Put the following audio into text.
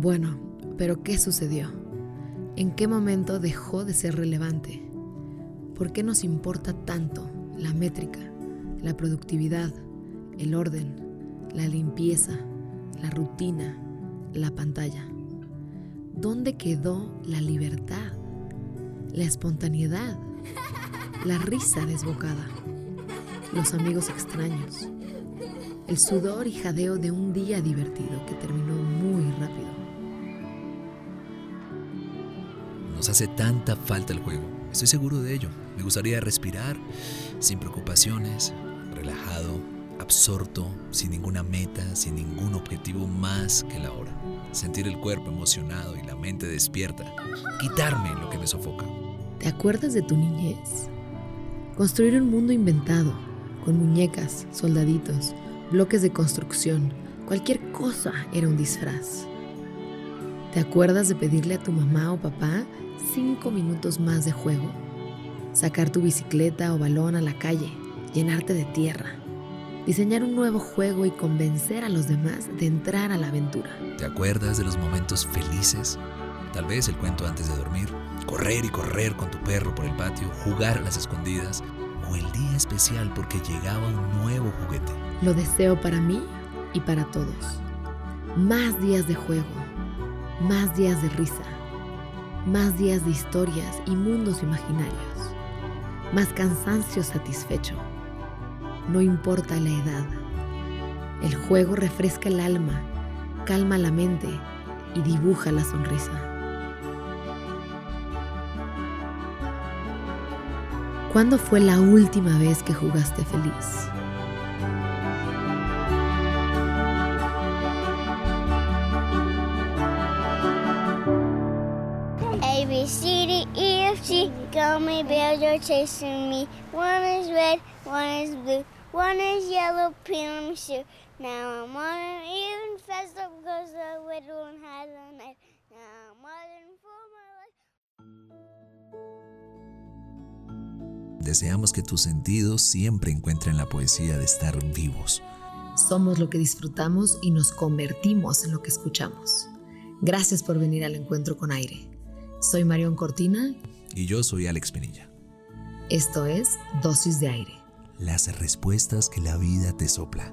Bueno, pero ¿qué sucedió? ¿En qué momento dejó de ser relevante? ¿Por qué nos importa tanto la métrica, la productividad, el orden, la limpieza, la rutina, la pantalla? ¿Dónde quedó la libertad, la espontaneidad, la risa desbocada, los amigos extraños, el sudor y jadeo de un día divertido que terminó Nos hace tanta falta el juego. Estoy seguro de ello. Me gustaría respirar sin preocupaciones, relajado, absorto, sin ninguna meta, sin ningún objetivo más que la hora. Sentir el cuerpo emocionado y la mente despierta. Quitarme lo que me sofoca. ¿Te acuerdas de tu niñez? Construir un mundo inventado, con muñecas, soldaditos, bloques de construcción, cualquier cosa era un disfraz. ¿Te acuerdas de pedirle a tu mamá o papá cinco minutos más de juego, sacar tu bicicleta o balón a la calle, llenarte de tierra, diseñar un nuevo juego y convencer a los demás de entrar a la aventura. ¿Te acuerdas de los momentos felices? Tal vez el cuento antes de dormir, correr y correr con tu perro por el patio, jugar a las escondidas o el día especial porque llegaba un nuevo juguete. Lo deseo para mí y para todos. Más días de juego, más días de risa más días de historias y mundos imaginarios, más cansancio satisfecho. No importa la edad. El juego refresca el alma, calma la mente y dibuja la sonrisa. ¿Cuándo fue la última vez que jugaste feliz? F, G. Gummy bears are chasing me. One is red, one is blue, one is yellow, pink, let me shoot. Now I'm on an even faster because the red one has a knife. Now I'm running for my life. Deseamos que tus sentidos siempre encuentren la poesía de estar vivos. Somos lo que disfrutamos y nos convertimos en lo que escuchamos. Gracias por venir al encuentro con aire. Soy Marión Cortina. Y yo soy Alex Pinilla. Esto es Dosis de Aire. Las respuestas que la vida te sopla.